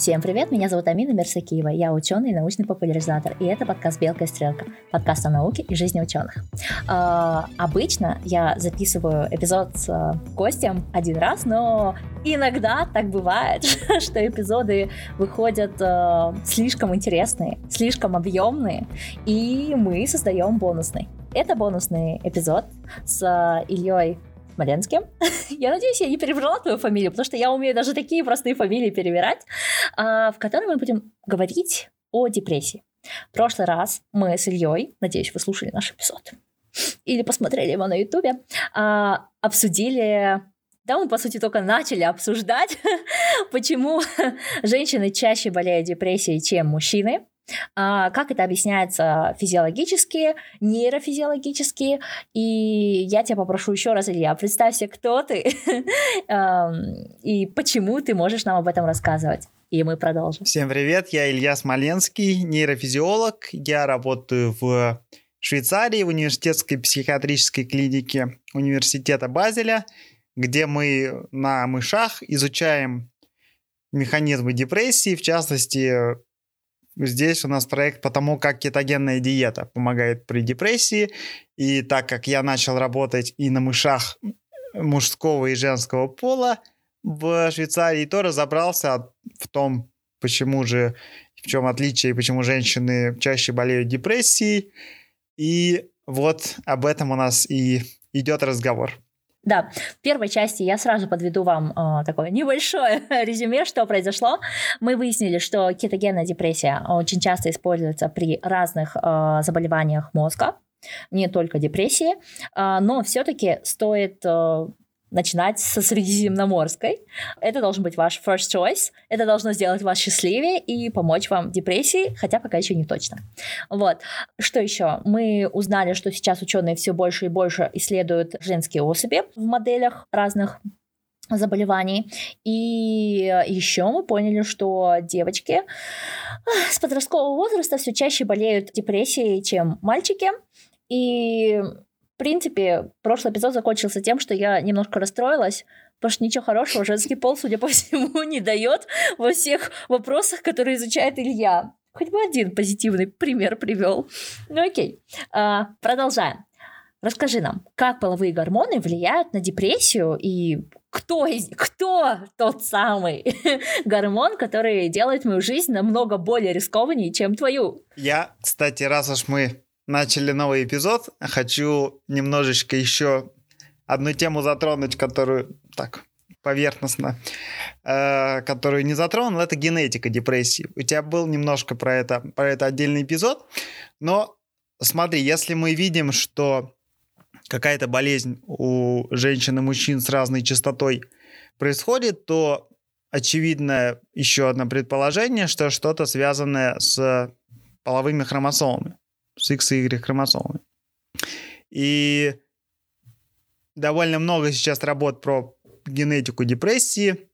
Всем привет, меня зовут Амина Мерсакиева, я ученый и научный популяризатор, и это подкаст «Белка и стрелка», подкаст о науке и жизни ученых. Э, обычно я записываю эпизод с э, гостем один раз, но иногда так бывает, что эпизоды выходят э, слишком интересные, слишком объемные, и мы создаем бонусный. Это бонусный эпизод с Ильей Смоленске. я надеюсь, я не перебрала твою фамилию, потому что я умею даже такие простые фамилии перебирать, а, в которой мы будем говорить о депрессии. В прошлый раз мы с Ильей, надеюсь, вы слушали наш эпизод, или посмотрели его на ютубе, а, обсудили да, мы, по сути, только начали обсуждать, почему женщины чаще болеют депрессией, чем мужчины. А, как это объясняется физиологически, нейрофизиологически. И я тебя попрошу еще раз, Илья, представься, кто ты и почему ты можешь нам об этом рассказывать. И мы продолжим. Всем привет, я Илья Смоленский, нейрофизиолог. Я работаю в Швейцарии, в университетской психиатрической клинике университета Базеля, где мы на мышах изучаем механизмы депрессии, в частности, Здесь у нас проект по тому, как кетогенная диета помогает при депрессии. И так как я начал работать и на мышах мужского и женского пола в Швейцарии, то разобрался в том, почему же, в чем отличие, почему женщины чаще болеют депрессией. И вот об этом у нас и идет разговор. Да, в первой части я сразу подведу вам э, такое небольшое резюме, что произошло. Мы выяснили, что кетогенная депрессия очень часто используется при разных э, заболеваниях мозга, не только депрессии, э, но все-таки стоит начинать со Средиземноморской. Это должен быть ваш first choice. Это должно сделать вас счастливее и помочь вам в депрессии, хотя пока еще не точно. Вот. Что еще? Мы узнали, что сейчас ученые все больше и больше исследуют женские особи в моделях разных заболеваний. И еще мы поняли, что девочки с подросткового возраста все чаще болеют депрессией, чем мальчики. И принципе, прошлый эпизод закончился тем, что я немножко расстроилась, потому что ничего хорошего женский пол, судя по всему, не дает во всех вопросах, которые изучает Илья. Хоть бы один позитивный пример привел. Ну окей, а, продолжаем. Расскажи нам, как половые гормоны влияют на депрессию и кто, из, кто тот самый гормон, который делает мою жизнь намного более рискованнее, чем твою? Я, кстати, раз уж мы начали новый эпизод, хочу немножечко еще одну тему затронуть, которую так поверхностно, э, которую не затронул, это генетика депрессии. У тебя был немножко про это, про это отдельный эпизод, но смотри, если мы видим, что какая-то болезнь у женщин и мужчин с разной частотой происходит, то очевидно еще одно предположение, что что-то связанное с половыми хромосомами с X и Y хромосомами. И довольно много сейчас работ про генетику депрессии,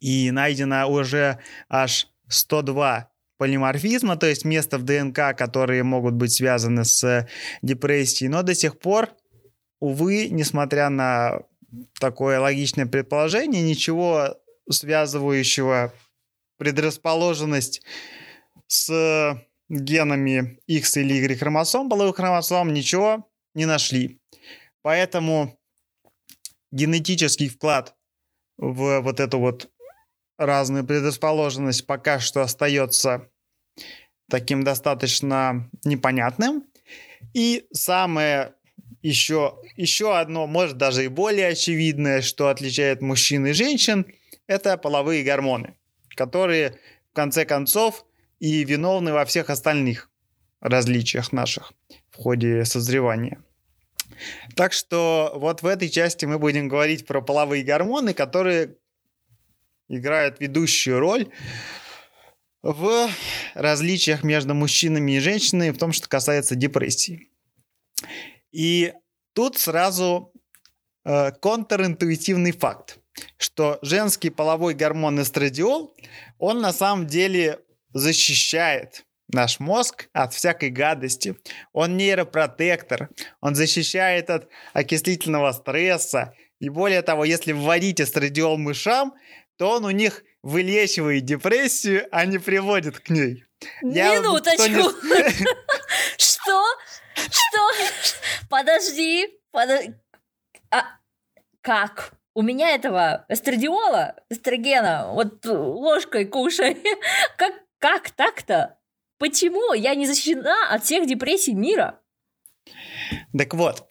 и найдено уже аж 102 полиморфизма, то есть места в ДНК, которые могут быть связаны с депрессией, но до сих пор, увы, несмотря на такое логичное предположение, ничего связывающего предрасположенность с генами X или Y хромосом, половых хромосом, ничего не нашли. Поэтому генетический вклад в вот эту вот разную предрасположенность пока что остается таким достаточно непонятным. И самое еще, еще одно, может даже и более очевидное, что отличает мужчин и женщин, это половые гормоны, которые в конце концов и виновны во всех остальных различиях наших в ходе созревания. Так что вот в этой части мы будем говорить про половые гормоны, которые играют ведущую роль в различиях между мужчинами и женщинами в том, что касается депрессии. И тут сразу э, контринтуитивный факт, что женский половой гормон эстрадиол, он на самом деле защищает наш мозг от всякой гадости. Он нейропротектор, он защищает от окислительного стресса. И более того, если вводить эстрадиол мышам, то он у них вылечивает депрессию, а не приводит к ней. Я Минуточку. Что? Что? Подожди. А как? У меня этого эстрадиола, эстрогена, вот ложкой кушай. Как, как так-то? Почему я не защищена от всех депрессий мира? Так вот,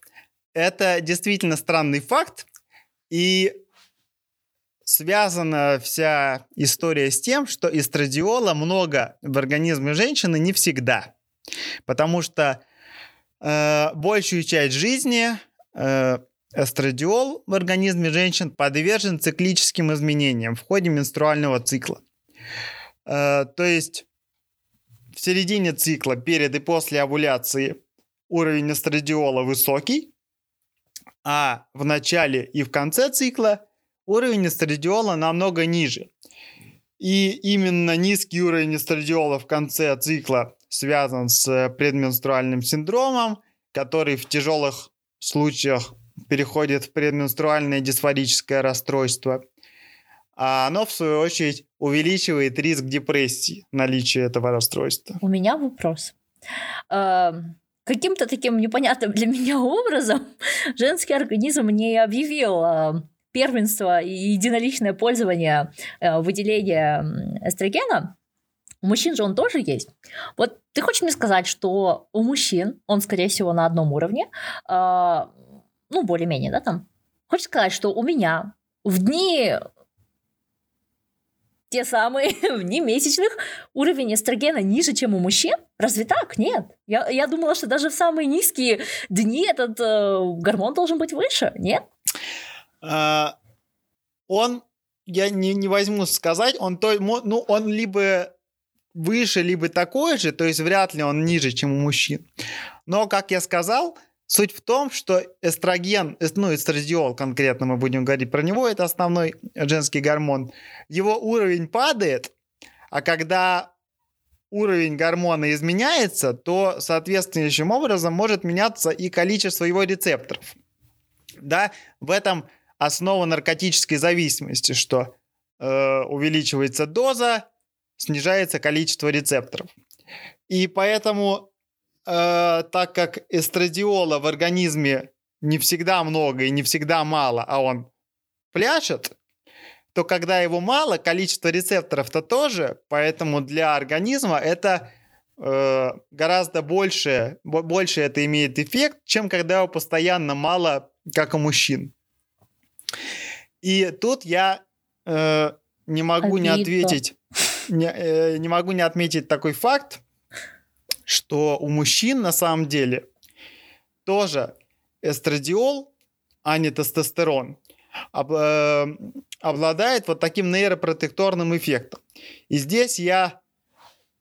это действительно странный факт, и связана вся история с тем, что эстрадиола много в организме женщины не всегда. Потому что э, большую часть жизни э, эстрадиол в организме женщин подвержен циклическим изменениям в ходе менструального цикла. Э, то есть в середине цикла, перед и после овуляции, уровень эстрадиола высокий, а в начале и в конце цикла уровень эстрадиола намного ниже. И именно низкий уровень эстрадиола в конце цикла связан с предменструальным синдромом, который в тяжелых случаях переходит в предменструальное дисфорическое расстройство. А оно, в свою очередь, увеличивает риск депрессии, наличия этого расстройства. У меня вопрос. Эм, каким-то таким непонятным для меня образом женский организм не объявил э, первенство и единоличное пользование э, выделения эстрогена, у мужчин же он тоже есть. Вот ты хочешь мне сказать, что у мужчин он, скорее всего, на одном уровне, э, ну, более-менее, да, там. Хочешь сказать, что у меня в дни те самые в дни месячных уровень эстрогена ниже, чем у мужчин? Разве так? Нет. Я, я думала, что даже в самые низкие дни этот э, гормон должен быть выше. Нет? А, он, я не, не возьму сказать, он, то, ну, он либо выше, либо такой же, то есть вряд ли он ниже, чем у мужчин. Но, как я сказал, суть в том, что эстроген, ну, эстрадиол конкретно мы будем говорить про него, это основной женский гормон, его уровень падает, а когда уровень гормона изменяется, то соответствующим образом может меняться и количество его рецепторов. Да, в этом основа наркотической зависимости, что э, увеличивается доза, снижается количество рецепторов. И поэтому, э, так как эстрадиола в организме не всегда много и не всегда мало, а он пляшет, то когда его мало, количество рецепторов-то тоже, поэтому для организма это э, гораздо больше, больше это имеет эффект, чем когда его постоянно мало, как у мужчин. И тут я э, не могу Обидно. не ответить, не, э, не могу не отметить такой факт, что у мужчин на самом деле тоже эстрадиол, а не тестостерон, об, э, обладает вот таким нейропротекторным эффектом. И здесь я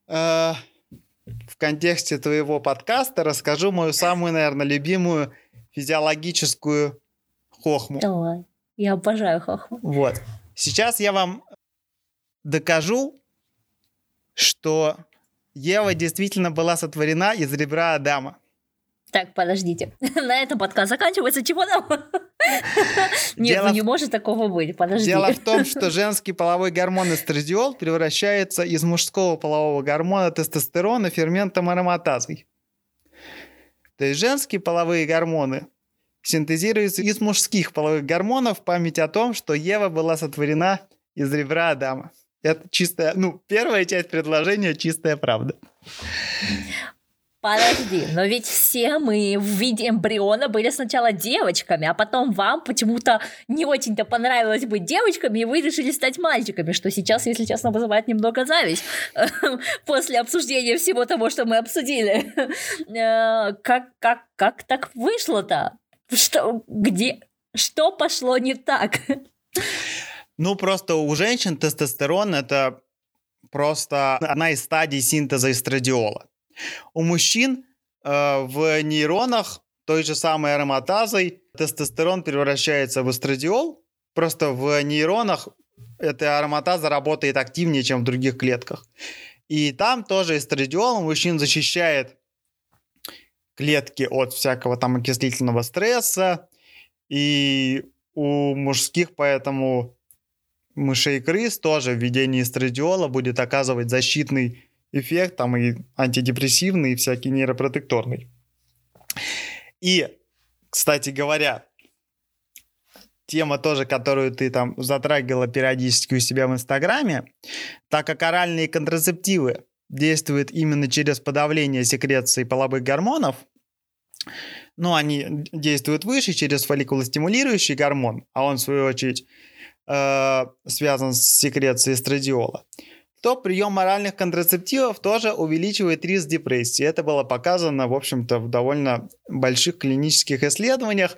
э, в контексте твоего подкаста расскажу мою самую, наверное, любимую физиологическую хохму. Давай. Я обожаю хохму. Вот. Сейчас я вам докажу, что Ева действительно была сотворена из ребра Адама. Так, подождите. На этом подкаст заканчивается. Чего нам? Нет, ну не может такого быть. Подожди. Дело в том, что женский половой гормон эстрадиол превращается из мужского полового гормона тестостерона ферментом ароматазой. То есть женские половые гормоны синтезируется из мужских половых гормонов в память о том, что Ева была сотворена из ребра Адама. Это чистая, ну, первая часть предложения чистая правда. Подожди, но ведь все мы в виде эмбриона были сначала девочками, а потом вам почему-то не очень-то понравилось быть девочками, и вы решили стать мальчиками, что сейчас, если честно, вызывает немного зависть после обсуждения всего того, что мы обсудили. Э, как, как, как так вышло-то? Что, где, что пошло не так? Ну, просто у женщин тестостерон это просто одна из стадий синтеза эстрадиола. У мужчин э, в нейронах той же самой ароматазой тестостерон превращается в эстрадиол. Просто в нейронах эта ароматаза работает активнее, чем в других клетках. И там тоже эстрадиол у мужчин защищает клетки от всякого там окислительного стресса, и у мужских поэтому мышей и крыс тоже введение эстрадиола будет оказывать защитный эффект, там и антидепрессивный, и всякий нейропротекторный. И, кстати говоря, тема тоже, которую ты там затрагивала периодически у себя в Инстаграме, так как оральные контрацептивы действуют именно через подавление секреции половых гормонов, ну, они действуют выше через фолликулостимулирующий гормон, а он, в свою очередь, э, связан с секрецией эстрадиола, то прием оральных контрацептивов тоже увеличивает риск депрессии. Это было показано, в общем-то, в довольно больших клинических исследованиях.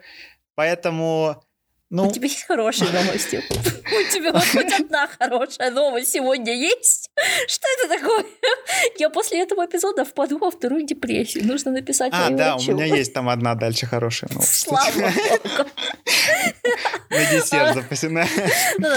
Поэтому ну... У тебя есть хорошие новости. У тебя хоть одна хорошая новость сегодня есть? Что это такое? Я после этого эзода впаду во вторую депрессию. Нужно написать А, да, у меня есть там одна дальше хорошая новость. Слава богу. На десерт запасена. Ну,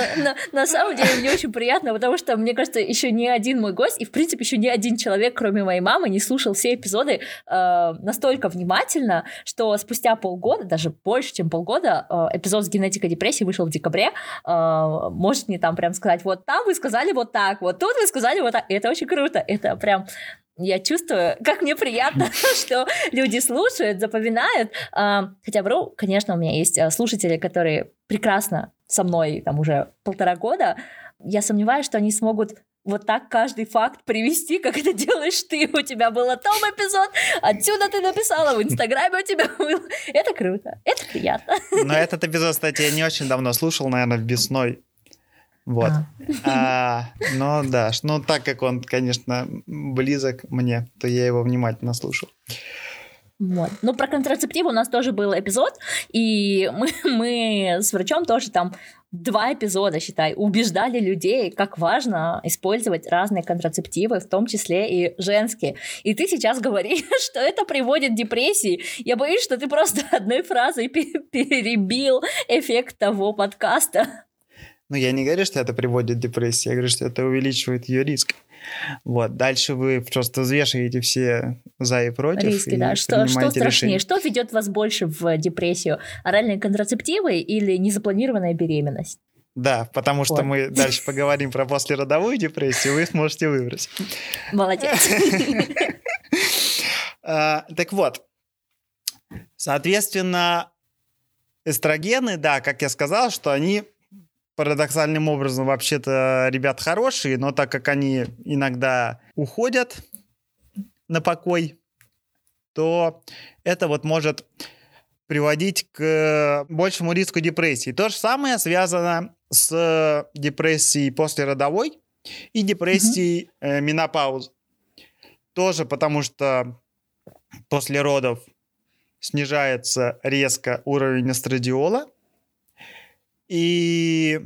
на самом деле мне очень приятно, потому что, мне кажется, еще ни один мой гость, и, в принципе, еще ни один человек, кроме моей мамы, не слушал все эпизоды э, настолько внимательно, что спустя полгода, даже больше, чем полгода, э, эпизод с генетика депрессии вышел в декабре. Э, может мне там прям сказать, вот там вы сказали вот так, вот тут вы сказали вот так. Это очень круто. Это прям я чувствую, как мне приятно, что люди слушают, запоминают. А, хотя вру, конечно, у меня есть э, слушатели, которые прекрасно со мной там уже полтора года. Я сомневаюсь, что они смогут вот так каждый факт привести, как это делаешь ты. У тебя был том эпизод, отсюда ты написала, в Инстаграме у тебя был. Это круто, это приятно. Но этот эпизод, кстати, я не очень давно слушал, наверное, весной. Вот. А. А, ну да, ну так как он, конечно, близок мне, то я его внимательно слушал. Вот. Ну, про контрацептив у нас тоже был эпизод, и мы, мы с врачом тоже там два эпизода, считай, убеждали людей, как важно использовать разные контрацептивы, в том числе и женские. И ты сейчас говоришь, что это приводит к депрессии. Я боюсь, что ты просто одной фразой перебил эффект того подкаста. Ну, я не говорю, что это приводит к депрессии, я говорю, что это увеличивает ее риск. Вот, дальше вы просто взвешиваете все за и против. Риски, и да. Что, что страшнее? Решение. Что ведет вас больше в депрессию? Оральные контрацептивы или незапланированная беременность? Да, потому что вот. мы дальше поговорим про послеродовую депрессию, вы сможете выбрать. Молодец. А, так вот, соответственно, эстрогены, да, как я сказал, что они парадоксальным образом вообще-то ребят хорошие, но так как они иногда уходят на покой, то это вот может приводить к большему риску депрессии. То же самое связано с депрессией послеродовой и депрессией mm-hmm. э, менопаузы. Тоже потому что после родов снижается резко уровень эстрадиола, и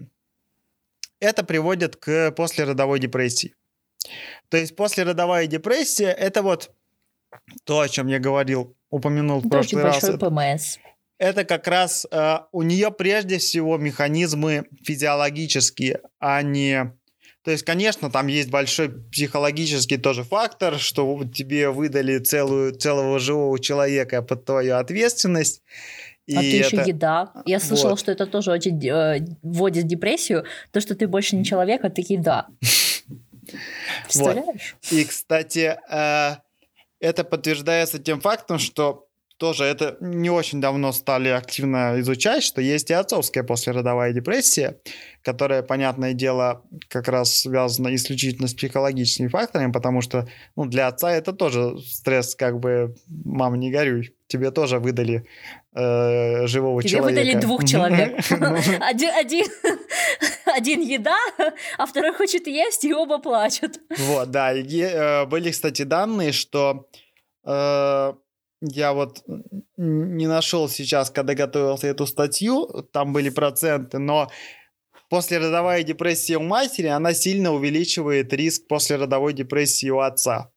это приводит к послеродовой депрессии. То есть послеродовая депрессия – это вот то, о чем я говорил, упомянул в прошлый раз. Большой ПМС. Это как раз э, у нее прежде всего механизмы физиологические, а не... То есть, конечно, там есть большой психологический тоже фактор, что тебе выдали целую, целого живого человека под твою ответственность. И а ты это... еще еда. Я слышала, вот. что это тоже очень э, вводит депрессию. То, что ты больше не человек, а ты еда. Представляешь? Вот. И, кстати, э, это подтверждается тем фактом, что тоже это не очень давно стали активно изучать, что есть и отцовская послеродовая депрессия, которая, понятное дело, как раз связана исключительно с психологическими факторами, потому что ну, для отца это тоже стресс, как бы, мама, не горюй, тебе тоже выдали э, живого тебе человека. Тебе выдали двух человек. Ну. Один, один еда, а второй хочет есть, и оба плачут. Вот, да. Э, были, кстати, данные, что э, я вот не нашел сейчас, когда готовился эту статью, там были проценты, но послеродовая депрессия у матери, она сильно увеличивает риск послеродовой депрессии у отца.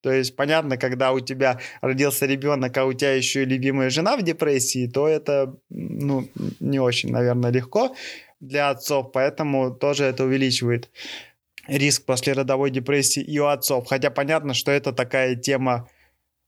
То есть, понятно, когда у тебя родился ребенок, а у тебя еще и любимая жена в депрессии, то это, ну, не очень, наверное, легко для отцов, поэтому тоже это увеличивает риск послеродовой депрессии и у отцов. Хотя понятно, что это такая тема,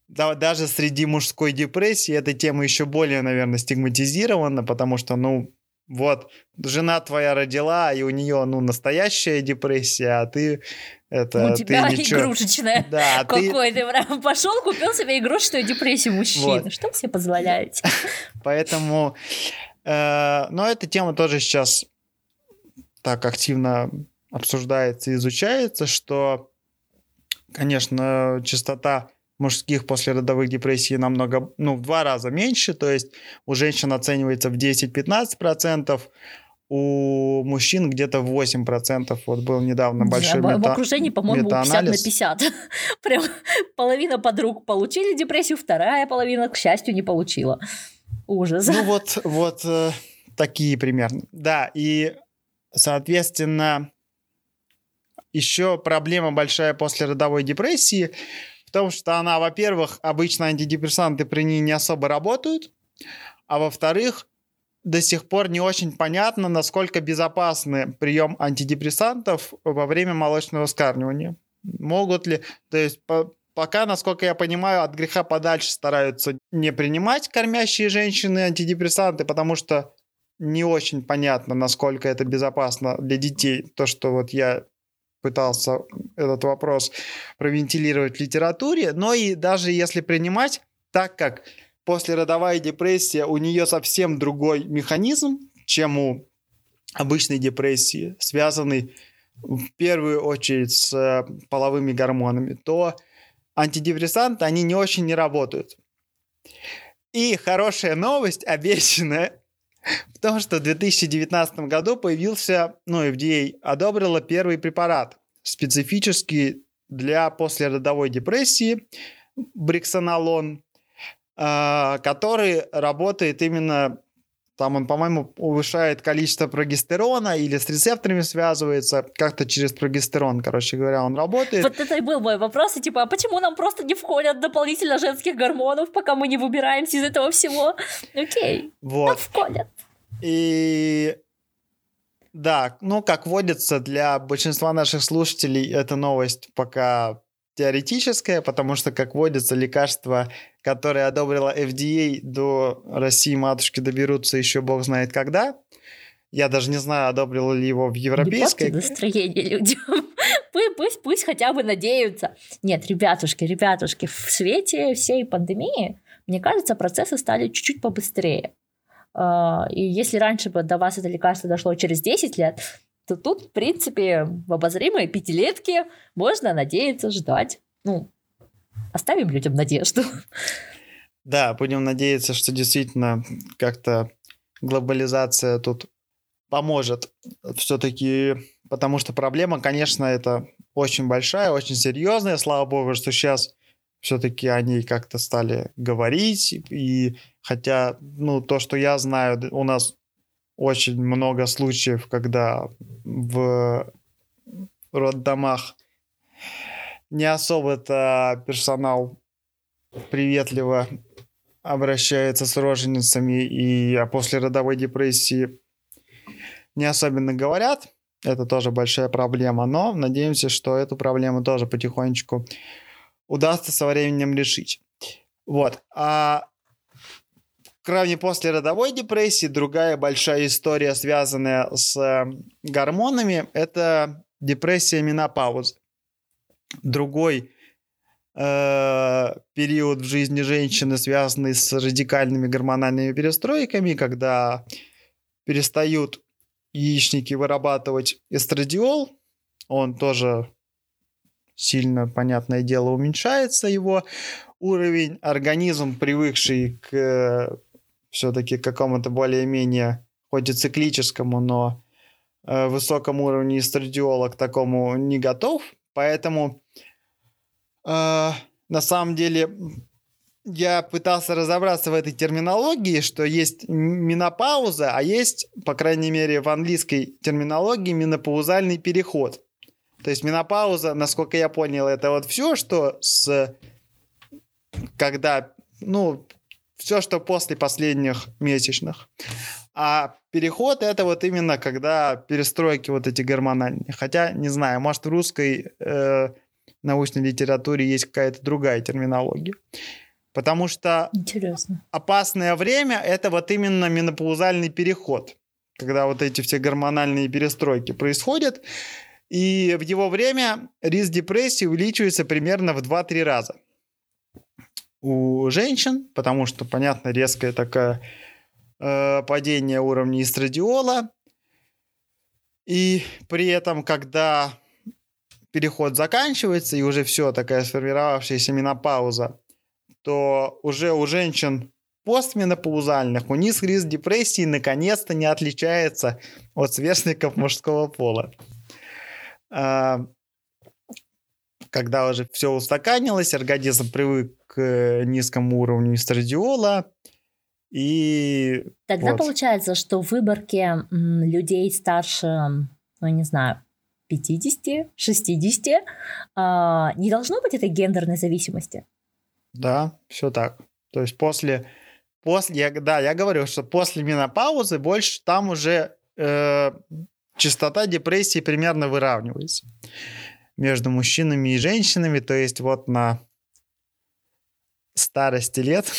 да, даже среди мужской депрессии эта тема еще более, наверное, стигматизирована, потому что, ну, вот жена твоя родила, и у нее, ну, настоящая депрессия, а ты это у тебя ты ничего... игрушечная. Да, Какой ты... ты пошел, купил себе игрушечную депрессию мужчины. Вот. Что вы себе позволяете? Поэтому, э, но эта тема тоже сейчас так активно обсуждается, изучается, что, конечно, частота мужских послеродовых депрессий намного, ну, в два раза меньше, то есть у женщин оценивается в 10-15%, у мужчин где-то 8%. Вот был недавно большой да, мета... В окружении, по-моему, 50 на 50. Прям половина подруг получили депрессию, вторая половина, к счастью, не получила. Ужас. Ну вот, вот э, такие примерно. Да, и, соответственно, еще проблема большая после родовой депрессии в том, что она, во-первых, обычно антидепрессанты при ней не особо работают, а во-вторых, до сих пор не очень понятно, насколько безопасны прием антидепрессантов во время молочного вскармливания. Могут ли, то есть по, пока, насколько я понимаю, от греха подальше стараются не принимать кормящие женщины антидепрессанты, потому что не очень понятно, насколько это безопасно для детей. То, что вот я пытался этот вопрос провентилировать в литературе, но и даже если принимать, так как послеродовая депрессия, у нее совсем другой механизм, чем у обычной депрессии, связанный в первую очередь с э, половыми гормонами, то антидепрессанты, они не очень не работают. И хорошая новость, обещанная, в том, что в 2019 году появился, ну, FDA одобрила первый препарат, специфический для послеродовой депрессии, бриксоналон, а, который работает именно там он, по-моему, повышает количество прогестерона или с рецепторами связывается, как-то через прогестерон, короче говоря, он работает. Вот это и был мой вопрос, и типа, а почему нам просто не входят дополнительно женских гормонов, пока мы не выбираемся из этого всего? Окей, вот. нам входят. И да, ну, как водится, для большинства наших слушателей эта новость пока теоретическая, потому что, как водится, лекарства, которые одобрила FDA, до России матушки доберутся еще бог знает когда. Я даже не знаю, одобрил ли его в европейской. Не настроение людям. Пусть, пусть, пусть хотя бы надеются. Нет, ребятушки, ребятушки, в свете всей пандемии, мне кажется, процессы стали чуть-чуть побыстрее. А, и если раньше бы до вас это лекарство дошло через 10 лет, то тут, в принципе, в обозримой пятилетке можно надеяться, ждать. Ну, оставим людям надежду. Да, будем надеяться, что действительно как-то глобализация тут поможет все-таки, потому что проблема, конечно, это очень большая, очень серьезная. Слава богу, что сейчас все-таки они как-то стали говорить, и хотя, ну, то, что я знаю, у нас очень много случаев, когда в роддомах не особо-то персонал приветливо обращается с роженицами и а после родовой депрессии не особенно говорят. Это тоже большая проблема, но надеемся, что эту проблему тоже потихонечку удастся со временем решить. Вот. А кроме после родовой депрессии, другая большая история, связанная с э, гормонами, это депрессия менопаузы. Другой э, период в жизни женщины, связанный с радикальными гормональными перестройками, когда перестают яичники вырабатывать эстрадиол, он тоже сильно, понятное дело, уменьшается его уровень, организм, привыкший к все-таки какому-то более-менее, хоть и циклическому, но э, высокому уровню эстрадиола к такому не готов. Поэтому э, на самом деле я пытался разобраться в этой терминологии, что есть менопауза, а есть, по крайней мере, в английской терминологии менопаузальный переход. То есть менопауза, насколько я понял, это вот все, что с когда, ну, все, что после последних месячных. А переход это вот именно когда перестройки вот эти гормональные. Хотя, не знаю, может в русской э, научной литературе есть какая-то другая терминология. Потому что Интересно. опасное время это вот именно менопаузальный переход. когда вот эти все гормональные перестройки происходят. И в его время риск депрессии увеличивается примерно в 2-3 раза. У женщин, потому что, понятно, резкое такое э, падение уровня эстрадиола. И при этом, когда переход заканчивается, и уже все, такая сформировавшаяся менопауза, то уже у женщин постменопаузальных у них риск депрессии наконец-то не отличается от сверстников мужского пола. Когда уже все устаканилось, организм привык к низкому уровню эстрадиола, и Тогда вот. получается, что в выборке людей старше, ну, не знаю, 50, 60, а, не должно быть этой гендерной зависимости. Да, все так. То есть после, после я, да, я говорю, что после менопаузы больше там уже э, частота депрессии примерно выравнивается между мужчинами и женщинами. То есть вот на старости лет,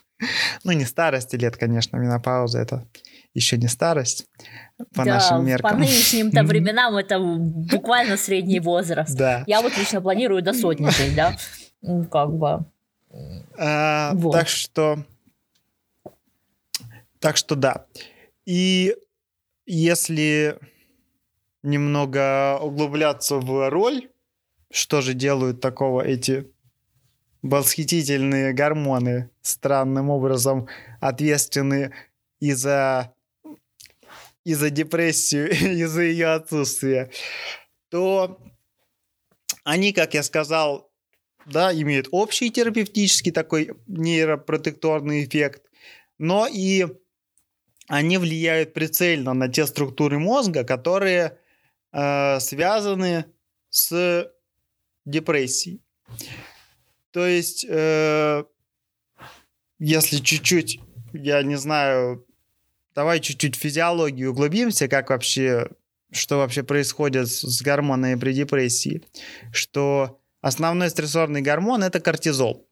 ну не старости лет, конечно, менопауза это еще не старость по да, нашим меркам. по нынешним-то временам это буквально средний возраст. Да. Я вот лично планирую до сотни жить, да, как бы. А, вот. Так что, так что да. И если немного углубляться в роль, что же делают такого эти восхитительные гормоны, странным образом ответственны и за и за депрессию, и за ее отсутствие, то они, как я сказал, да, имеют общий терапевтический такой нейропротекторный эффект, но и они влияют прицельно на те структуры мозга, которые э, связаны с депрессией. То есть, э, если чуть-чуть, я не знаю, давай чуть-чуть физиологию углубимся, как вообще, что вообще происходит с гормонами при депрессии. Что основной стрессорный гормон это кортизол.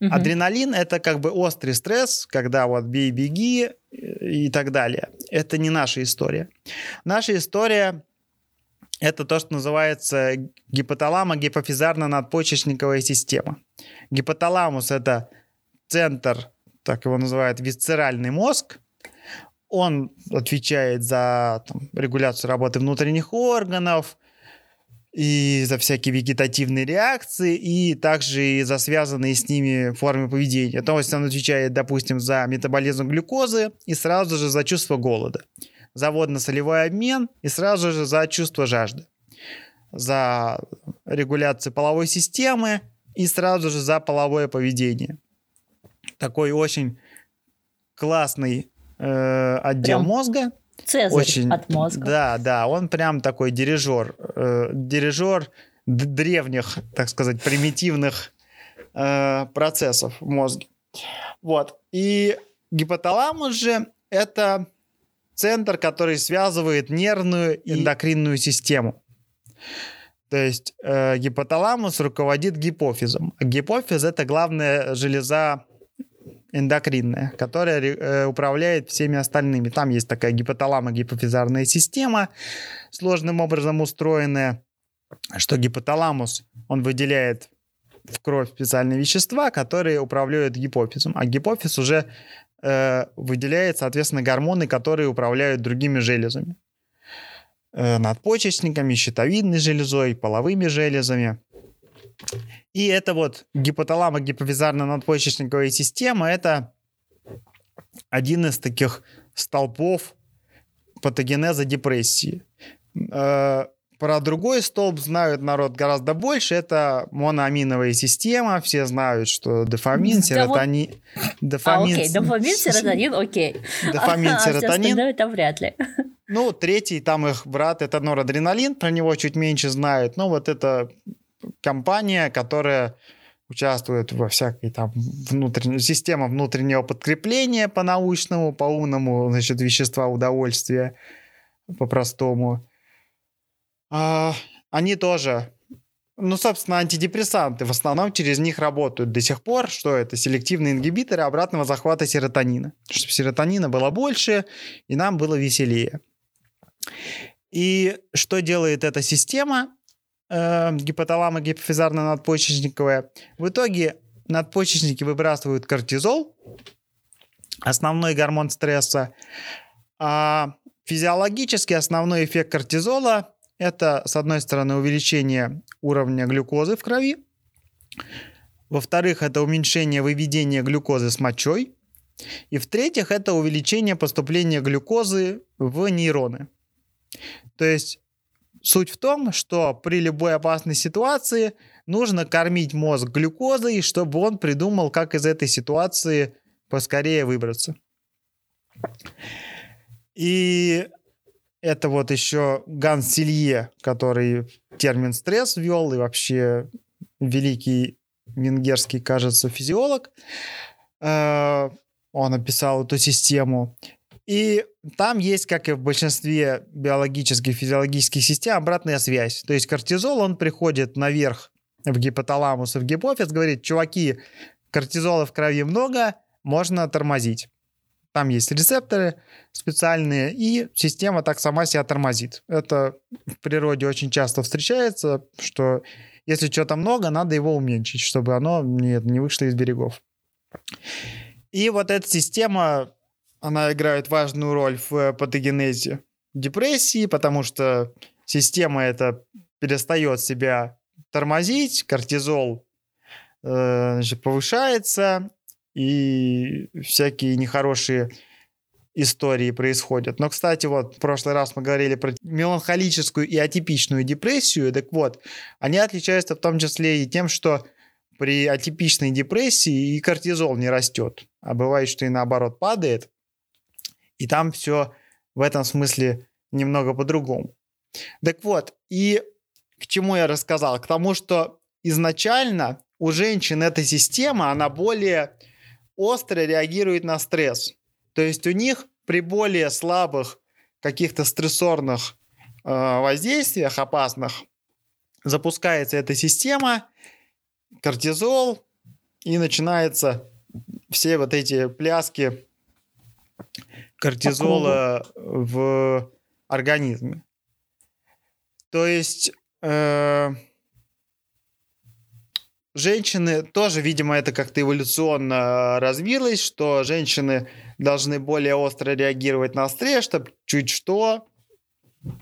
Угу. Адреналин это как бы острый стресс, когда вот бей, беги и так далее. Это не наша история. Наша история это то, что называется гипоталамо-гипофизарно-надпочечниковая система. Гипоталамус это центр, так его называют, висцеральный мозг, он отвечает за там, регуляцию работы внутренних органов и за всякие вегетативные реакции, и также и за связанные с ними формы поведения. То есть он отвечает, допустим, за метаболизм глюкозы и сразу же за чувство голода, за водно-солевой обмен и сразу же за чувство жажды, за регуляцию половой системы и сразу же за половое поведение. Такой очень классный э, отдел прям мозга. Цезарь очень, от мозга. Да, да, он прям такой дирижер, э, дирижер древних, так сказать, примитивных э, процессов в мозге. Вот. И гипоталамус же это центр, который связывает нервную и эндокринную систему. То есть э, гипоталамус руководит гипофизом. А гипофиз это главная железа эндокринная, которая э, управляет всеми остальными. Там есть такая гипоталамо-гипофизарная система, сложным образом устроенная, что гипоталамус, он выделяет в кровь специальные вещества, которые управляют гипофизом, а гипофиз уже э, выделяет, соответственно, гормоны, которые управляют другими железами. Э, надпочечниками, щитовидной железой, половыми железами. И это вот гипоталамо-гипофизарно-надпочечниковая система, это один из таких столпов патогенеза депрессии. Э, про другой столб знают народ гораздо больше. Это моноаминовая система. Все знают, что дофамин, серотонин... Дофамин, а, окей. дофамин серотонин, окей. Дофамин, а серотонин. А это вряд ли. Ну, третий, там их брат, это норадреналин. Про него чуть меньше знают. Но вот это компания, которая участвует во всякой там внутренней системе внутреннего подкрепления по научному, по умному, значит, вещества удовольствия по-простому. А, они тоже ну, собственно, антидепрессанты в основном через них работают до сих пор, что это селективные ингибиторы обратного захвата серотонина, чтобы серотонина было больше и нам было веселее. И что делает эта система, э, гипоталамо-гипофизарно-надпочечниковая? В итоге надпочечники выбрасывают кортизол, основной гормон стресса, а физиологически основной эффект кортизола – это, с одной стороны, увеличение уровня глюкозы в крови, во-вторых, это уменьшение выведения глюкозы с мочой, и в-третьих, это увеличение поступления глюкозы в нейроны. То есть суть в том, что при любой опасной ситуации нужно кормить мозг глюкозой, чтобы он придумал, как из этой ситуации поскорее выбраться. И это вот еще Ганс Силье, который термин стресс ввел, и вообще великий венгерский, кажется, физиолог. Э, он описал эту систему. И там есть, как и в большинстве биологических, физиологических систем, обратная связь. То есть кортизол, он приходит наверх в гипоталамус и в гипофиз, говорит, чуваки, кортизола в крови много, можно тормозить. Там есть рецепторы специальные, и система так сама себя тормозит. Это в природе очень часто встречается, что если что-то много, надо его уменьшить, чтобы оно не, не вышло из берегов. И вот эта система, она играет важную роль в патогенезе депрессии, потому что система эта перестает себя тормозить, кортизол э, значит, повышается, и всякие нехорошие истории происходят. Но, кстати, вот в прошлый раз мы говорили про меланхолическую и атипичную депрессию. Так вот, они отличаются в том числе и тем, что при атипичной депрессии и кортизол не растет, а бывает, что и наоборот падает. И там все в этом смысле немного по-другому. Так вот, и к чему я рассказал? К тому, что изначально у женщин эта система, она более остро реагирует на стресс. То есть у них при более слабых каких-то стрессорных э, воздействиях опасных запускается эта система, кортизол, и начинаются все вот эти пляски кортизола в организме. То есть э, женщины тоже, видимо, это как-то эволюционно развилось, что женщины должны более остро реагировать на стресс, чтобы чуть что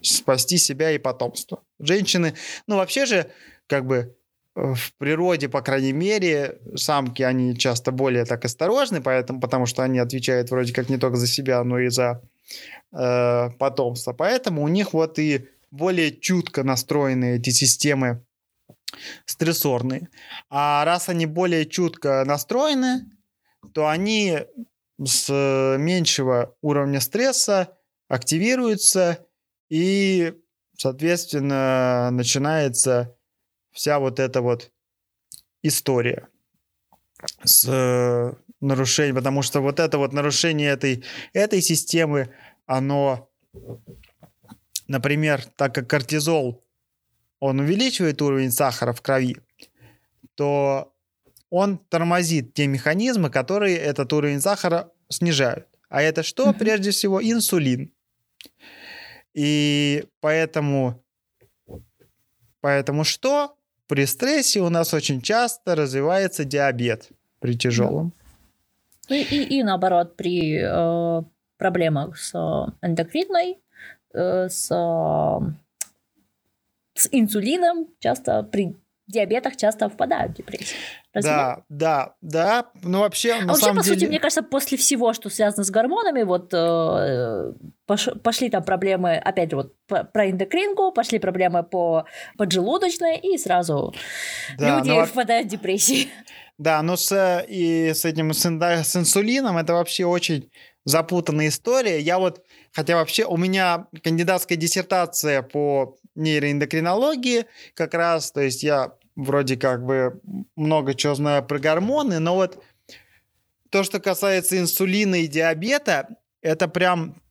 спасти себя и потомство. Женщины, ну вообще же, как бы в природе, по крайней мере, самки, они часто более так осторожны, поэтому, потому что они отвечают вроде как не только за себя, но и за э, потомство. Поэтому у них вот и более чутко настроены эти системы стрессорные. А раз они более чутко настроены, то они с меньшего уровня стресса активируются и, соответственно, начинается вся вот эта вот история с нарушением, потому что вот это вот нарушение этой, этой системы, оно, например, так как кортизол он увеличивает уровень сахара в крови, то он тормозит те механизмы, которые этот уровень сахара снижают. А это что? Прежде всего инсулин. И поэтому, поэтому что? При стрессе у нас очень часто развивается диабет при тяжелом. И, и, и наоборот, при э, проблемах с эндокринной, э, с с инсулином часто при диабетах часто впадают в депрессию. Разве да, нет? да, да. Ну вообще, на а вообще, по деле... сути, мне кажется, после всего, что связано с гормонами, вот э, пош, пошли там проблемы, опять же, вот про эндокринку, пошли проблемы по поджелудочной, и сразу да, люди но... впадают в депрессию. Да, но с, и с этим с, с инсулином это вообще очень запутанная история. Я вот, хотя вообще у меня кандидатская диссертация по нейроэндокринологии как раз, то есть я вроде как бы много чего знаю про гормоны, но вот то, что касается инсулина и диабета, это прям,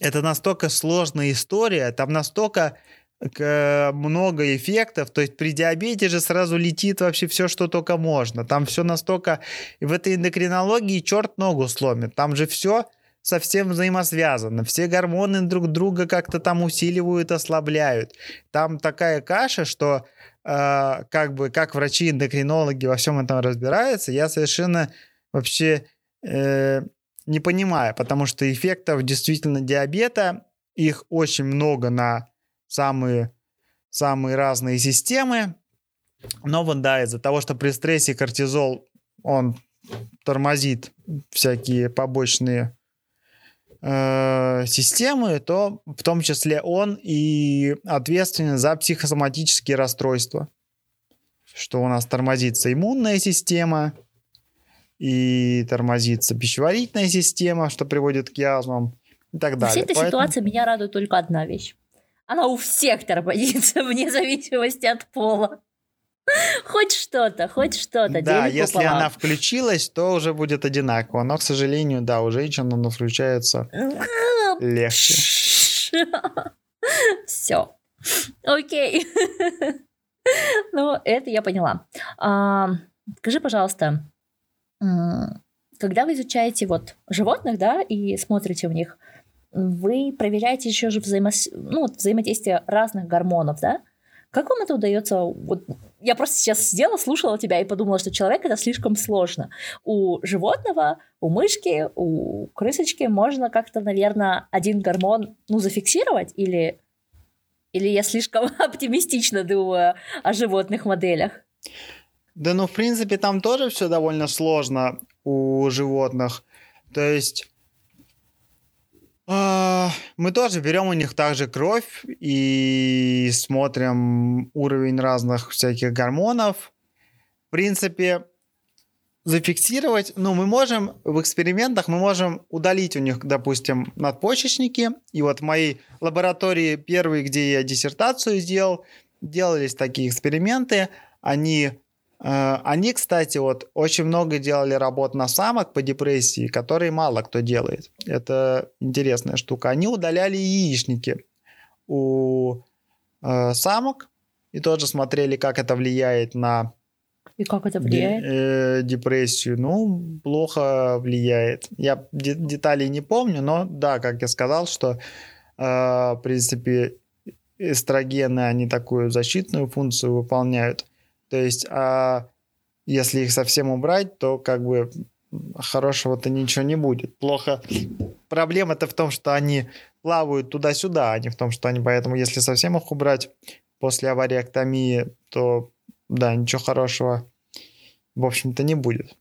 это настолько сложная история, там настолько много эффектов. То есть при диабете же сразу летит вообще все, что только можно. Там все настолько... В этой эндокринологии черт ногу сломит. Там же все совсем взаимосвязано. Все гормоны друг друга как-то там усиливают, ослабляют. Там такая каша, что э, как бы как врачи-эндокринологи во всем этом разбираются, я совершенно вообще э, не понимаю, потому что эффектов действительно диабета, их очень много на самые, самые разные системы. Но вот да, из-за того, что при стрессе кортизол, он тормозит всякие побочные э, системы, то в том числе он и ответственен за психосоматические расстройства. Что у нас тормозится иммунная система, и тормозится пищеварительная система, что приводит к язвам и так далее. В всей этой Поэтому... ситуации меня радует только одна вещь. Она у всех тормозится, вне зависимости от пола. Хоть что-то, хоть что-то. Да, если пополам. она включилась, то уже будет одинаково. Но, к сожалению, да, у женщин она включается легче. Все. Окей. Ну, это я поняла. А, скажи, пожалуйста, когда вы изучаете вот животных, да, и смотрите в них, вы проверяете еще же взаимо... ну, взаимодействие разных гормонов, да? Как вам это удается? Вот я просто сейчас сидела, слушала тебя и подумала, что человек это слишком сложно. У животного, у мышки, у крысочки можно как-то, наверное, один гормон, ну, зафиксировать или или я слишком оптимистично думаю о животных моделях? Да, ну, в принципе, там тоже все довольно сложно у животных. То есть мы тоже берем у них также кровь и смотрим уровень разных всяких гормонов. В принципе, зафиксировать, ну, мы можем в экспериментах, мы можем удалить у них, допустим, надпочечники. И вот в моей лаборатории первые, где я диссертацию сделал, делались такие эксперименты. Они они, кстати, вот очень много делали работ на самок по депрессии, которые мало кто делает. Это интересная штука. Они удаляли яичники у э, самок и тоже смотрели, как это влияет на и как это влияет? Э, депрессию. Ну, плохо влияет. Я деталей не помню, но да, как я сказал, что э, в принципе эстрогены, они такую защитную функцию выполняют. То есть, а если их совсем убрать, то как бы хорошего-то ничего не будет. Плохо. Проблема-то в том, что они плавают туда-сюда, а не в том, что они... Поэтому если совсем их убрать после авариэктомии, то да, ничего хорошего в общем-то не будет.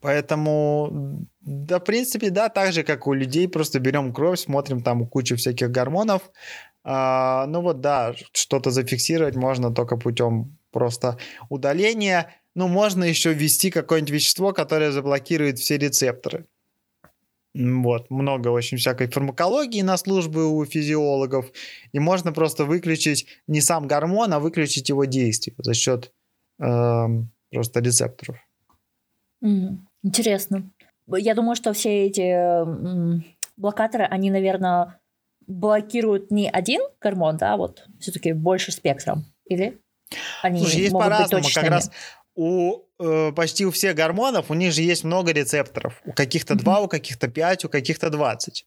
Поэтому, да, в принципе, да, так же, как у людей, просто берем кровь, смотрим там кучу всяких гормонов. А, ну вот, да, что-то зафиксировать можно только путем просто удаление. Ну, можно еще ввести какое-нибудь вещество, которое заблокирует все рецепторы. Вот, много очень всякой фармакологии на службы у физиологов. И можно просто выключить не сам гормон, а выключить его действие за счет э, просто рецепторов. Интересно. Я думаю, что все эти блокаторы, они, наверное, блокируют не один гормон, да, вот все-таки больше спектром, или? Они Слушай, есть по-разному. Как раз у э, почти у всех гормонов у них же есть много рецепторов. У каких-то два, у каких-то пять, у каких-то двадцать.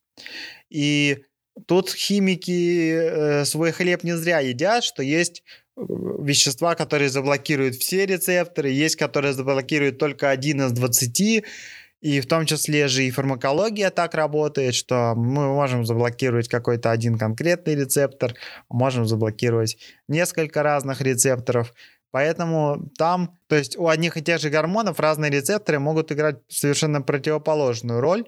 И тут химики э, свой хлеб не зря едят, что есть э, вещества, которые заблокируют все рецепторы, есть, которые заблокируют только один из двадцати. И в том числе же и фармакология так работает, что мы можем заблокировать какой-то один конкретный рецептор, можем заблокировать несколько разных рецепторов. Поэтому там, то есть у одних и тех же гормонов разные рецепторы могут играть совершенно противоположную роль.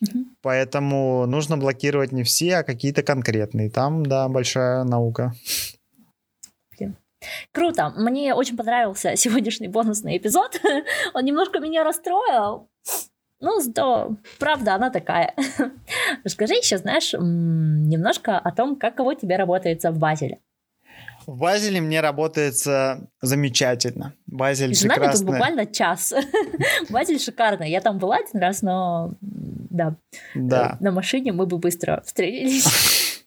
Угу. Поэтому нужно блокировать не все, а какие-то конкретные. Там, да, большая наука. Круто. Мне очень понравился сегодняшний бонусный эпизод. Он немножко меня расстроил. Ну, зато, правда, она такая. Расскажи еще, знаешь, немножко о том, как кого тебе работается в Базеле. В Базеле мне работается замечательно. Базель Между прекрасный. нами тут буквально час. Базель шикарный. Я там была один раз, но да. Да. На машине мы бы быстро встретились.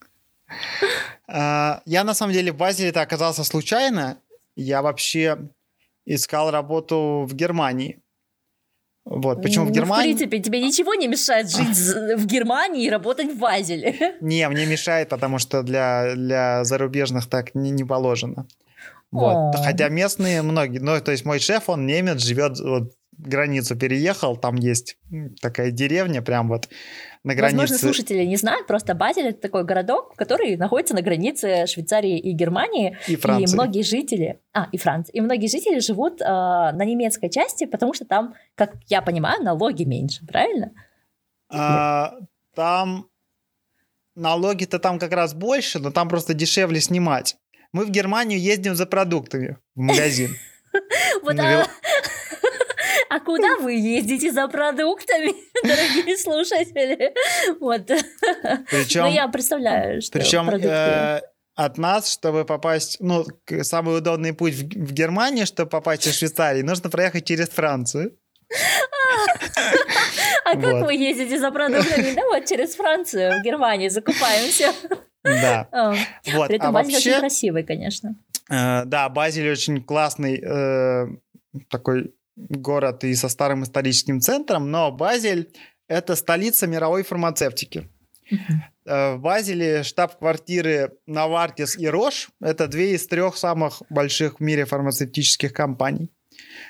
А, я на самом деле в Базеле это оказался случайно. Я вообще искал работу в Германии. Вот, почему ну, в Германии? В принципе, тебе ничего не мешает жить в Германии и работать в Базеле. Не, мне мешает, потому что для, для зарубежных так не, не положено. Вот. Хотя местные многие, ну, то есть мой шеф, он немец, живет вот границу переехал, там есть такая деревня прям вот на границе. Возможно, слушатели не знают, просто Базель это такой городок, который находится на границе Швейцарии и Германии. И Франции. И многие жители, а, и Франции, и многие жители живут э, на немецкой части, потому что там, как я понимаю, налоги меньше, правильно? А, там налоги-то там как раз больше, но там просто дешевле снимать. Мы в Германию ездим за продуктами в магазин. Вот а, а куда вы ездите за продуктами, дорогие слушатели? Вот. Причем, ну, я представляю, что Причем продукты... э, от нас, чтобы попасть, ну, самый удобный путь в, в Германию, чтобы попасть из Швейцарии, нужно проехать через Францию. А как вы ездите за продуктами? Да вот через Францию, в Германии закупаемся. Да. Вот. При этом а Базель очень красивый, конечно. Э, да, Базель очень классный э, такой город и со старым историческим центром, но Базель — это столица мировой фармацевтики. Uh-huh. В Базеле штаб-квартиры Навартис и Рош — это две из трех самых больших в мире фармацевтических компаний.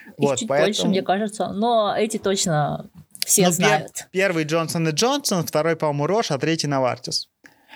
Их вот, чуть поэтому... больше, мне кажется, но эти точно все ну, знают. Пер- первый Джонсон и Джонсон, второй, по-моему, Рош, а третий Навартис.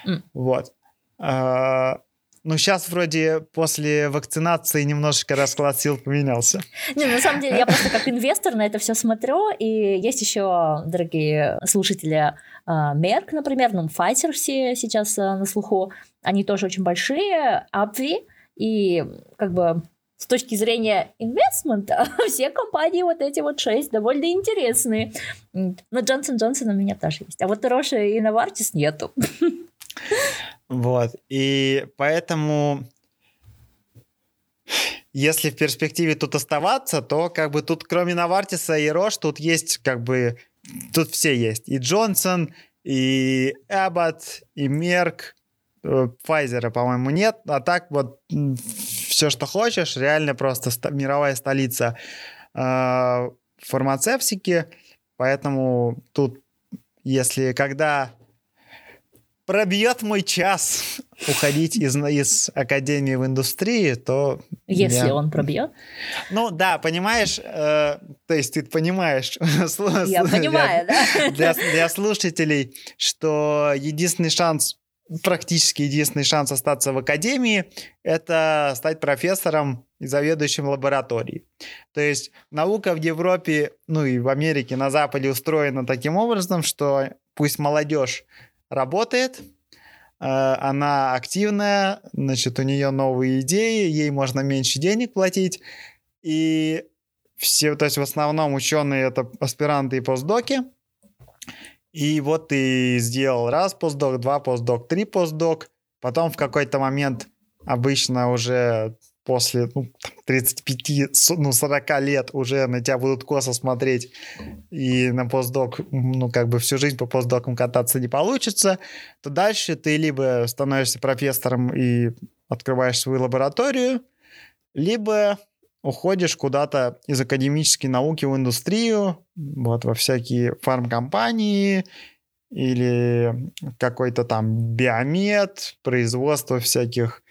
Mm. Вот. А, ну, сейчас вроде после вакцинации немножечко расклад сил поменялся. Не, на самом деле я просто как инвестор на это все смотрю, и есть еще, дорогие слушатели, Мерк, например, ну, Pfizer все сейчас а, на слуху, они тоже очень большие, Апви, и как бы с точки зрения инвестмента, все компании вот эти вот шесть довольно интересные. Но Джонсон Джонсон у меня тоже есть. А вот Роша и Навартис нету. Вот. И поэтому, если в перспективе тут оставаться, то как бы тут кроме Навартиса и Рош, тут есть как бы, тут все есть. И Джонсон, и Эббот, и Мерк, Пфайзера, по-моему, нет. А так вот все, что хочешь, реально просто мировая столица э, фармацевтики. Поэтому тут, если когда пробьет мой час уходить из, из академии в индустрии, то... Если я... он пробьет? Ну да, понимаешь, э, то есть ты понимаешь... Я понимаю, да? Для, для слушателей, что единственный шанс практически единственный шанс остаться в академии – это стать профессором и заведующим лабораторией. То есть наука в Европе, ну и в Америке, на Западе устроена таким образом, что пусть молодежь работает, э, она активная, значит, у нее новые идеи, ей можно меньше денег платить, и все, то есть в основном ученые это аспиранты и постдоки, и вот ты сделал раз постдок, два постдок, три постдок, потом в какой-то момент обычно уже после ну, 35, ну, 40 лет уже на тебя будут косо смотреть, и на постдок, ну, как бы всю жизнь по постдокам кататься не получится, то дальше ты либо становишься профессором и открываешь свою лабораторию, либо уходишь куда-то из академической науки в индустрию, вот во всякие фармкомпании или какой-то там биомед, производство всяких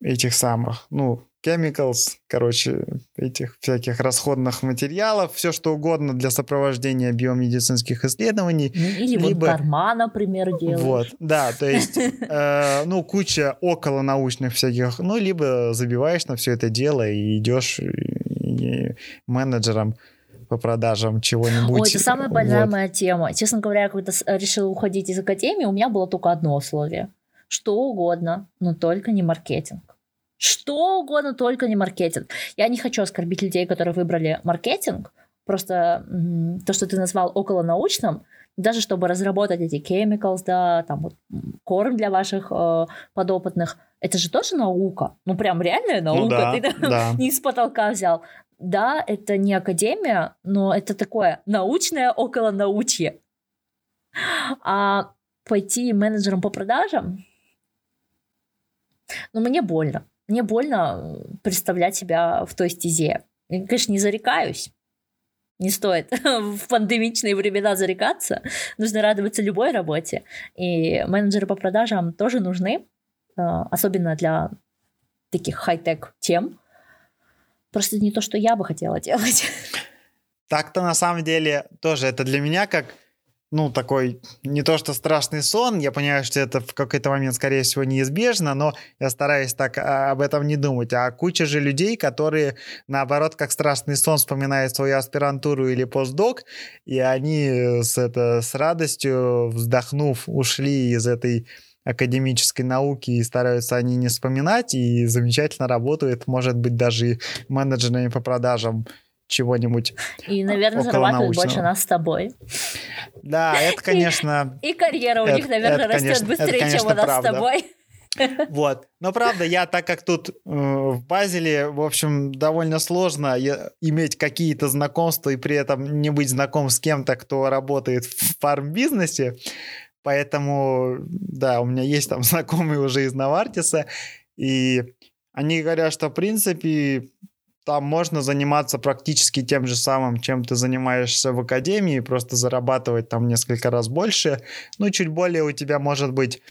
этих самых, ну, chemicals, короче, этих всяких расходных материалов, все что угодно для сопровождения биомедицинских исследований. Ну, или либо... вот карма, например, делаешь. Вот, да, то есть, э, ну, куча около научных всяких, ну, либо забиваешь на все это дело и идешь и менеджером по продажам чего-нибудь. Ой, это самая больная вот. моя тема. Честно говоря, когда решила уходить из академии, у меня было только одно условие – что угодно, но только не маркетинг. Что угодно, только не маркетинг. Я не хочу оскорбить людей, которые выбрали маркетинг. Просто то, что ты назвал около научным, даже чтобы разработать эти chemicals, да, там вот корм для ваших э, подопытных, это же тоже наука. Ну, прям реальная ну наука. Ну, да, ты да. не с потолка взял. Да, это не академия, но это такое научное около научье. А пойти менеджером по продажам, ну, мне больно. Мне больно представлять себя в той стезе. Я, конечно, не зарекаюсь. Не стоит в пандемичные времена зарекаться. Нужно радоваться любой работе. И менеджеры по продажам тоже нужны, а, особенно для таких хай-тек тем. Просто не то, что я бы хотела делать. Так-то на самом деле тоже это для меня как ну, такой, не то что страшный сон, я понимаю, что это в какой-то момент, скорее всего, неизбежно, но я стараюсь так а, об этом не думать. А куча же людей, которые, наоборот, как страшный сон вспоминают свою аспирантуру или постдок, и они с, это, с радостью, вздохнув, ушли из этой академической науки и стараются они не вспоминать, и замечательно работают, может быть, даже менеджерами по продажам чего-нибудь. И, наверное, зарабатывают больше нас с тобой. Да, это, конечно... И, и карьера у это, них, наверное, это, растет конечно, быстрее, это, конечно, чем у нас правда. с тобой. Вот. Но правда, я так как тут э, в Базеле, в общем, довольно сложно иметь какие-то знакомства и при этом не быть знаком с кем-то, кто работает в фарм-бизнесе. Поэтому, да, у меня есть там знакомые уже из Навартиса. И они говорят, что, в принципе, там можно заниматься практически тем же самым, чем ты занимаешься в академии, просто зарабатывать там несколько раз больше. Ну, чуть более у тебя может быть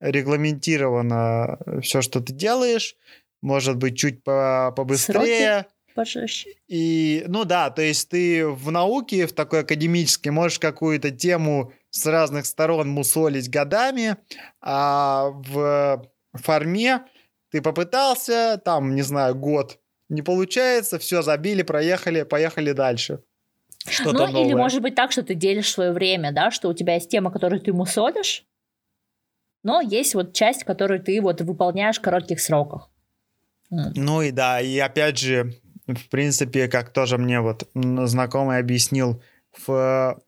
регламентировано все, что ты делаешь, может быть чуть по побыстрее. Пожестче. И, ну да, то есть ты в науке, в такой академической, можешь какую-то тему с разных сторон мусолить годами, а в форме ты попытался, там, не знаю, год не получается, все, забили, проехали, поехали дальше. Что-то ну, новое. или может быть так, что ты делишь свое время, да, что у тебя есть тема, которую ты мусолишь, но есть вот часть, которую ты вот выполняешь в коротких сроках. Ну и да, и опять же, в принципе, как тоже мне вот знакомый объяснил, в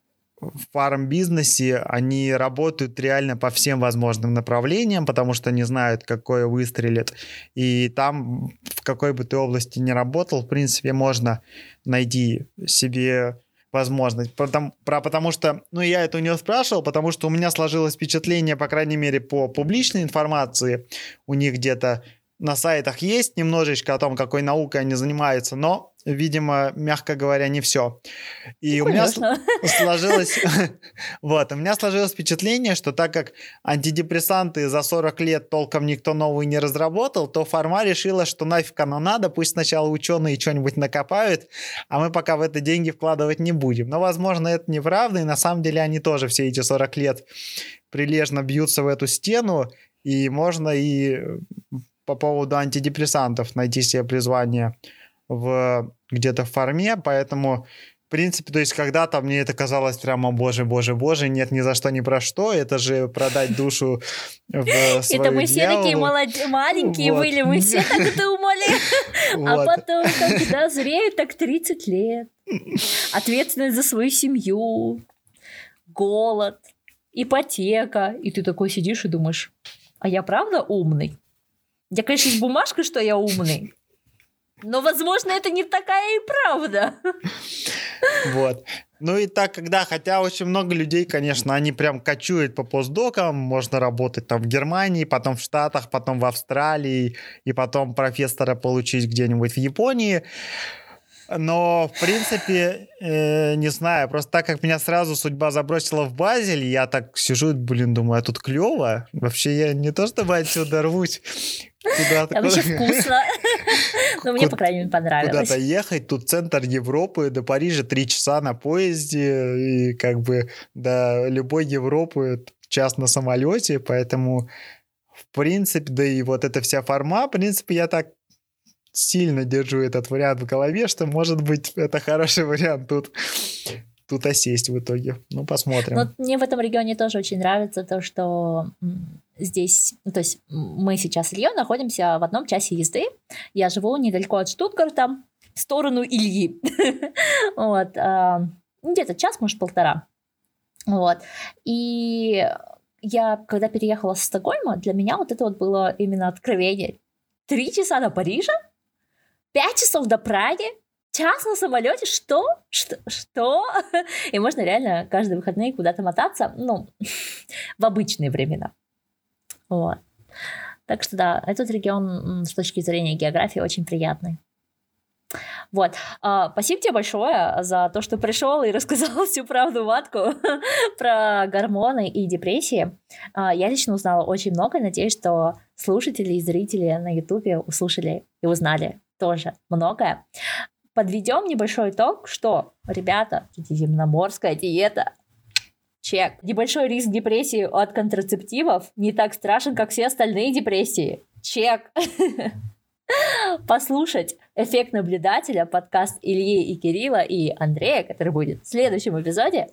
в фарм-бизнесе они работают реально по всем возможным направлениям, потому что не знают, какое выстрелит. И там, в какой бы ты области ни работал, в принципе, можно найти себе возможность. Потому, про, потому что, ну, я это у него спрашивал, потому что у меня сложилось впечатление, по крайней мере, по публичной информации, у них где-то на сайтах есть немножечко о том, какой наукой они занимаются, но видимо, мягко говоря, не все. И ну, у меня сложилось, вот, у меня сложилось впечатление, что так как антидепрессанты за 40 лет толком никто новый не разработал, то фарма решила, что нафиг оно надо, пусть сначала ученые что-нибудь накопают, а мы пока в это деньги вкладывать не будем. Но, возможно, это неправда, и на самом деле они тоже все эти 40 лет прилежно бьются в эту стену, и можно и по поводу антидепрессантов найти себе призвание в где-то в форме, поэтому в принципе, то есть когда-то мне это казалось прямо, боже, боже, боже, нет, ни за что, ни про что, это же продать душу в свою Это мы все такие маленькие были, мы все так думали. А потом, когда зреют, так 30 лет. Ответственность за свою семью, голод, ипотека. И ты такой сидишь и думаешь, а я правда умный? Я, конечно, есть бумажка, что я умный, но, возможно, это не такая и правда. Вот. Ну и так, когда, хотя очень много людей, конечно, они прям кочуют по постдокам, можно работать там в Германии, потом в Штатах, потом в Австралии, и потом профессора получить где-нибудь в Японии. Но, в принципе, э, не знаю, просто так как меня сразу судьба забросила в Базель, я так сижу, блин, думаю, а тут клево. Вообще я не то чтобы отсюда рвусь куда-то. Там еще вкусно. Но мне, по крайней мере, понравилось. Куда-то ехать, тут центр Европы, до Парижа три часа на поезде, и как бы до любой Европы час на самолете, поэтому в принципе, да и вот эта вся форма, в принципе, я так сильно держу этот вариант в голове, что, может быть, это хороший вариант тут тут осесть в итоге. Ну, посмотрим. Но мне в этом регионе тоже очень нравится то, что здесь, ну, то есть мы сейчас с Ильей находимся в одном часе езды. Я живу недалеко от Штутгарта, в сторону Ильи. вот. А, где-то час, может, полтора. Вот. И я, когда переехала с Стокгольма, для меня вот это вот было именно откровение. Три часа до Парижа, пять часов до Праги, час на самолете? Что? Что? Что? И можно реально каждые выходные куда-то мотаться, ну, в обычные времена. Вот. Так что да, этот регион с точки зрения географии очень приятный. Вот. А, спасибо тебе большое за то, что пришел и рассказал всю правду матку про гормоны и депрессии. А, я лично узнала очень много. Надеюсь, что слушатели и зрители на Ютубе услышали и узнали тоже многое. Подведем небольшой итог, что, ребята, земноморская диета Чек. Небольшой риск депрессии от контрацептивов не так страшен, как все остальные депрессии. Чек. послушать эффект наблюдателя, подкаст Ильи и Кирилла и Андрея, который будет в следующем эпизоде.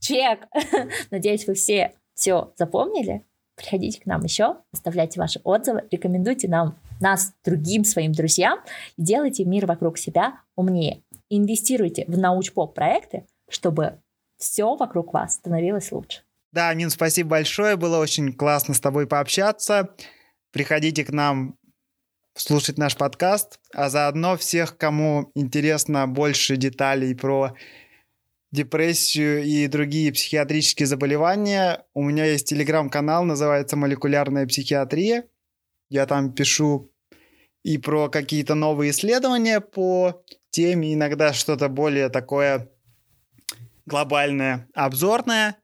Чек! Надеюсь, вы все все запомнили. Приходите к нам еще, оставляйте ваши отзывы, рекомендуйте нам нас другим своим друзьям и делайте мир вокруг себя умнее. Инвестируйте в научпоп проекты, чтобы все вокруг вас становилось лучше. Да, Мин, спасибо большое. Было очень классно с тобой пообщаться. Приходите к нам слушать наш подкаст, а заодно всех, кому интересно больше деталей про депрессию и другие психиатрические заболевания, у меня есть телеграм-канал, называется «Молекулярная психиатрия». Я там пишу и про какие-то новые исследования по теме, иногда что-то более такое глобальное, обзорное.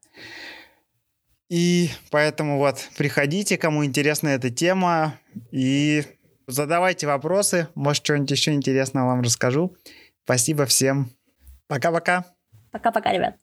И поэтому вот приходите, кому интересна эта тема, и Задавайте вопросы, может, что-нибудь еще интересное вам расскажу. Спасибо всем. Пока-пока. Пока-пока, ребят.